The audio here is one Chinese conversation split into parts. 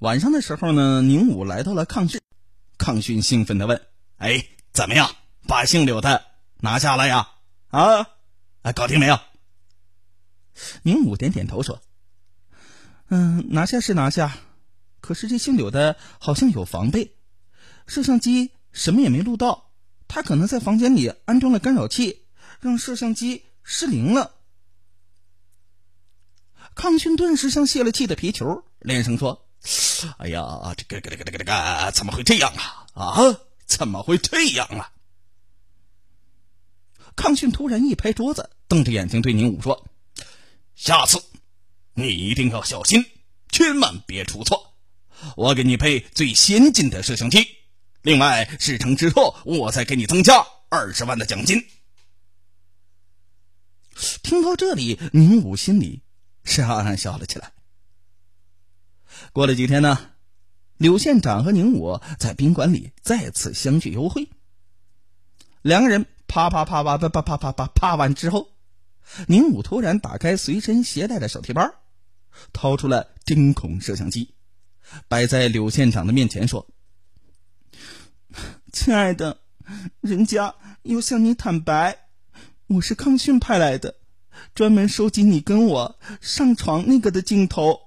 晚上的时候呢，宁武来到了抗训，抗训兴奋的问：“哎，怎么样，把姓柳的拿下了呀？啊，啊，搞定没有？”宁武点点头说：“嗯，拿下是拿下，可是这姓柳的好像有防备，摄像机什么也没录到，他可能在房间里安装了干扰器，让摄像机失灵了。”康勋顿时像泄了气的皮球，连声说：“哎呀，这个、这个、这个、这个，怎么会这样啊？啊，怎么会这样啊？”康勋突然一拍桌子，瞪着眼睛对宁武说：“下次你一定要小心，千万别出错。我给你配最先进的摄像机，另外事成之后，我再给你增加二十万的奖金。”听到这里，宁武心里。是暗暗笑了起来。过了几天呢，柳县长和宁武在宾馆里再次相聚幽会。两个人啪啪啪啪啪啪啪啪啪啪完之后，宁武突然打开随身携带的手提包，掏出了针孔摄像机，摆在柳县长的面前说：“亲爱的，人家要向你坦白，我是康训派来的。”专门收集你跟我上床那个的镜头，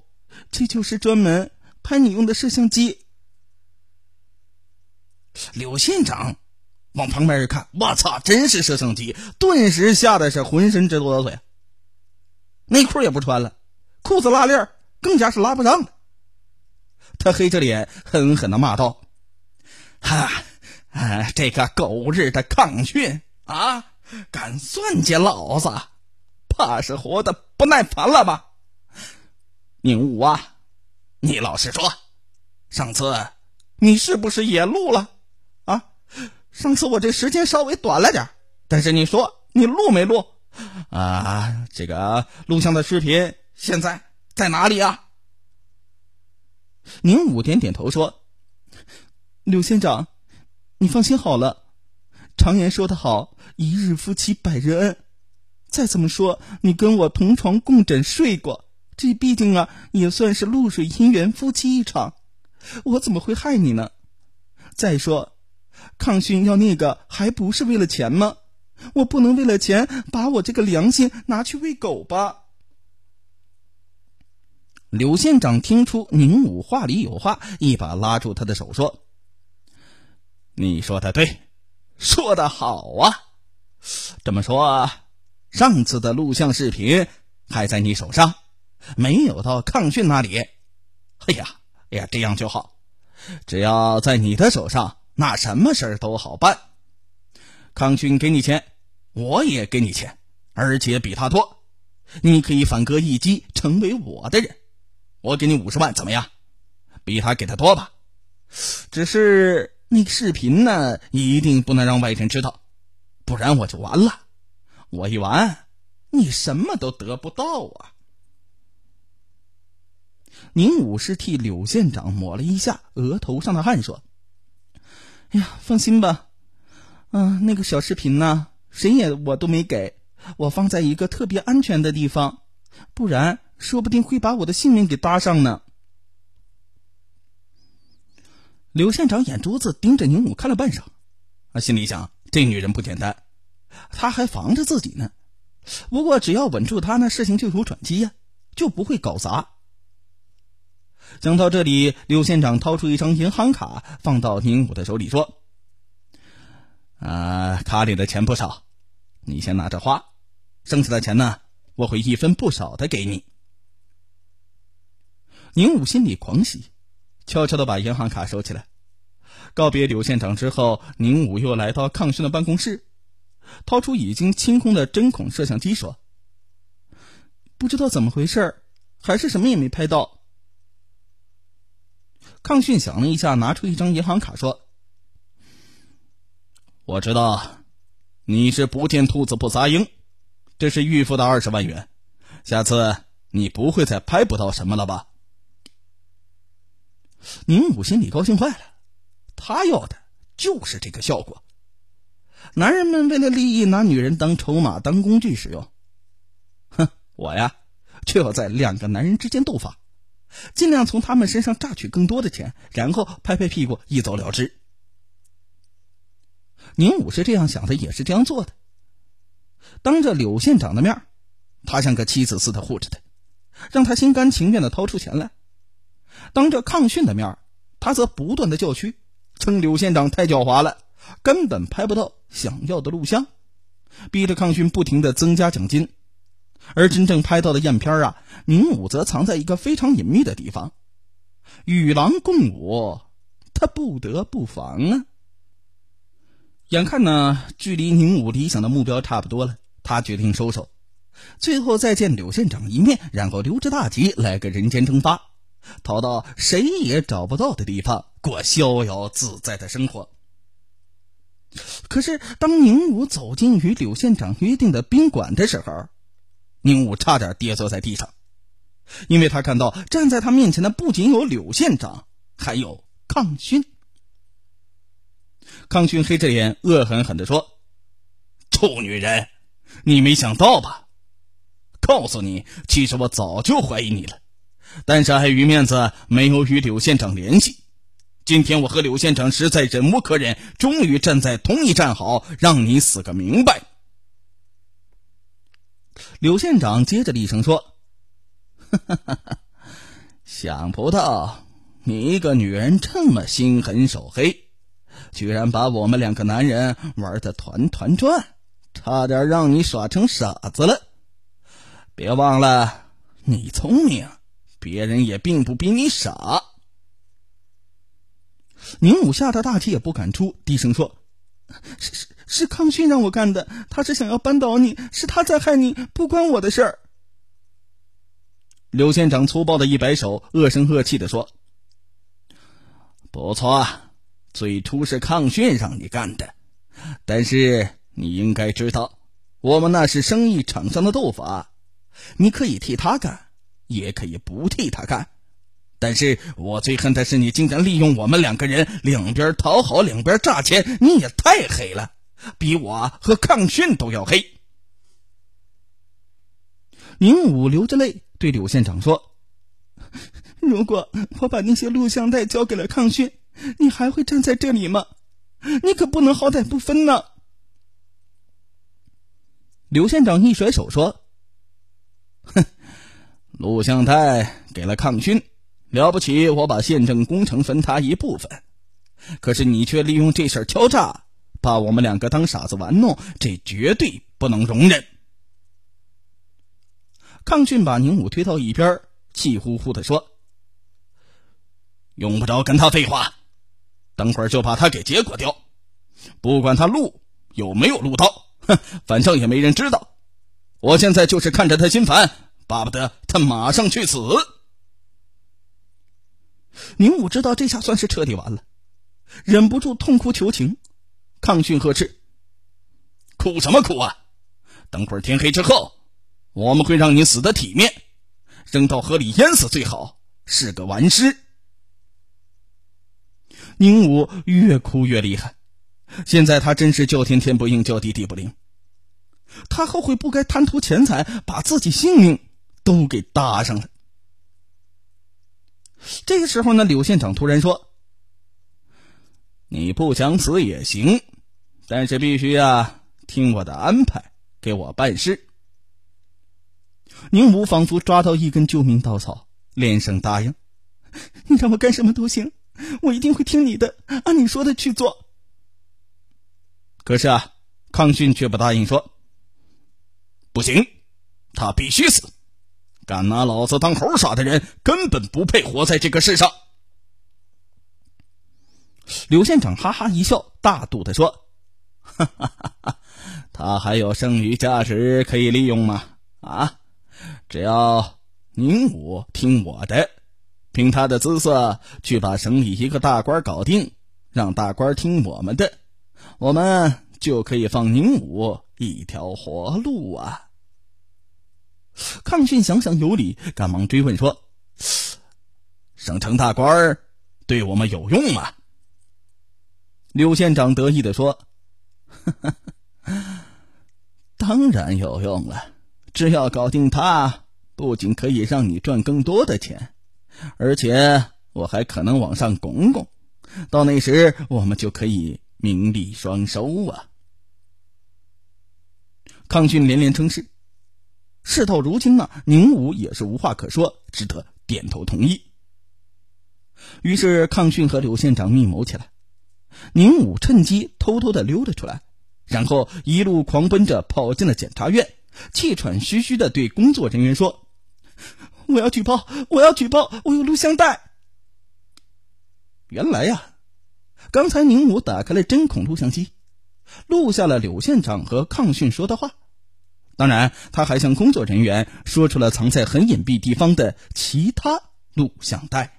这就是专门拍你用的摄像机。柳县长往旁边一看，我操，真是摄像机！顿时吓得是浑身直哆嗦呀，内裤也不穿了，裤子拉链更加是拉不上了。他黑着脸狠狠的骂道：“哈，啊，这个狗日的抗训啊，敢算计老子！”怕是活的不耐烦了吧，宁武啊，你老实说，上次你是不是也录了啊？上次我这时间稍微短了点，但是你说你录没录啊？这个录像的视频现在在哪里啊？宁武点点头说：“柳县长，你放心好了，常言说得好，一日夫妻百日恩。”再怎么说，你跟我同床共枕睡过，这毕竟啊也算是露水姻缘，夫妻一场，我怎么会害你呢？再说，抗勋要那个还不是为了钱吗？我不能为了钱把我这个良心拿去喂狗吧？柳县长听出宁武话里有话，一把拉住他的手说：“你说的对，说的好啊，这么说。”上次的录像视频还在你手上，没有到抗训那里。哎呀，哎呀，这样就好。只要在你的手上，那什么事儿都好办。抗训给你钱，我也给你钱，而且比他多。你可以反戈一击，成为我的人。我给你五十万，怎么样？比他给的多吧？只是那个视频呢，一定不能让外人知道，不然我就完了。我一完，你什么都得不到啊！宁武是替柳县长抹了一下额头上的汗，说：“哎呀，放心吧，嗯，那个小视频呢，谁也我都没给，我放在一个特别安全的地方，不然说不定会把我的性命给搭上呢。”柳县长眼珠子盯着宁武看了半晌，啊，心里想：这女人不简单。她还防着自己呢，不过只要稳住她，那事情就有转机呀，就不会搞砸。讲到这里，刘县长掏出一张银行卡，放到宁武的手里，说：“啊，卡里的钱不少，你先拿着花，剩下的钱呢，我会一分不少的给你。”宁武心里狂喜，悄悄的把银行卡收起来。告别刘县长之后，宁武又来到抗勋的办公室。掏出已经清空的针孔摄像机，说：“不知道怎么回事还是什么也没拍到。”康训想了一下，拿出一张银行卡，说：“我知道你是不见兔子不撒鹰，这是预付的二十万元，下次你不会再拍不到什么了吧？”宁武心里高兴坏了，他要的就是这个效果。男人们为了利益拿女人当筹码、当工具使用，哼！我呀，就要在两个男人之间斗法，尽量从他们身上榨取更多的钱，然后拍拍屁股一走了之。宁武是这样想的，也是这样做的。当着柳县长的面，他像个妻子似的护着他，让他心甘情愿的掏出钱来。当着抗训的面，他则不断的叫屈，称柳县长太狡猾了，根本拍不到想要的录像，逼着抗训不停的增加奖金。而真正拍到的验片啊，宁武则藏在一个非常隐秘的地方，与狼共舞，他不得不防啊。眼看呢，距离宁武理想的目标差不多了，他决定收手，最后再见柳县长一面，然后溜之大吉，来个人间蒸发，逃到谁也找不到的地方，过逍遥自在的生活。可是，当宁武走进与柳县长约定的宾馆的时候，宁武差点跌坐在地上，因为他看到站在他面前的不仅有柳县长，还有抗勋。抗勋黑着脸，恶狠狠地说：“臭女人，你没想到吧？告诉你，其实我早就怀疑你了，但是碍于面子，没有与柳县长联系。今天我和柳县长实在忍无可忍，终于站在同一战壕，让你死个明白。”柳县长接着厉声说：“哈哈哈哈想不到你一个女人这么心狠手黑，居然把我们两个男人玩的团团转，差点让你耍成傻子了。别忘了，你聪明，别人也并不比你傻。”宁武吓得大气也不敢出，低声说：“是是。”是康勋让我干的，他是想要扳倒你，是他在害你，不关我的事儿。刘县长粗暴的一摆手，恶声恶气的说：“不错，最初是康勋让你干的，但是你应该知道，我们那是生意场上的斗法，你可以替他干，也可以不替他干。但是我最恨的是你竟然利用我们两个人，两边讨好，两边诈钱，你也太黑了。”比我和抗勋都要黑。宁武流着泪对柳县长说：“如果我把那些录像带交给了抗勋，你还会站在这里吗？你可不能好歹不分呢。”柳县长一甩手说：“哼，录像带给了抗勋，了不起，我把县政工程分他一部分。可是你却利用这事敲诈。”把我们两个当傻子玩弄，这绝对不能容忍。康俊把宁武推到一边，气呼呼的说：“用不着跟他废话，等会儿就把他给结果掉。不管他录有没有录到，哼，反正也没人知道。我现在就是看着他心烦，巴不得他马上去死。”宁武知道这下算是彻底完了，忍不住痛哭求情。抗训呵斥：“哭什么哭啊！等会儿天黑之后，我们会让你死的体面，扔到河里淹死最好，是个完尸。”宁武越哭越厉害，现在他真是叫天天不应，叫地地不灵。他后悔不该贪图钱财，把自己性命都给搭上了。这个时候呢，柳县长突然说。你不想死也行，但是必须啊，听我的安排，给我办事。宁武仿佛抓到一根救命稻草，连声答应：“你让我干什么都行，我一定会听你的，按你说的去做。”可是啊，康勋却不答应，说：“不行，他必须死！敢拿老子当猴耍的人，根本不配活在这个世上。”柳县长哈哈一笑，大度的说：“哈哈哈哈他还有剩余价值可以利用吗？啊，只要宁武听我的，凭他的姿色去把省里一个大官搞定，让大官听我们的，我们就可以放宁武一条活路啊。”抗训想想有理，赶忙追问说：“省城大官对我们有用吗？”刘县长得意的说：“ 当然有用了，只要搞定他，不仅可以让你赚更多的钱，而且我还可能往上拱拱，到那时我们就可以名利双收啊！康俊连连称是。事到如今呢，宁武也是无话可说，只得点头同意。于是康俊和柳县长密谋起来，宁武趁机偷偷的溜了出来，然后一路狂奔着跑进了检察院，气喘吁吁的对工作人员说：“我要举报，我要举报，我有录像带。”原来呀，刚才宁武打开了针孔录像机，录下了柳县长和康训说的话。当然，他还向工作人员说出了藏在很隐蔽地方的其他录像带。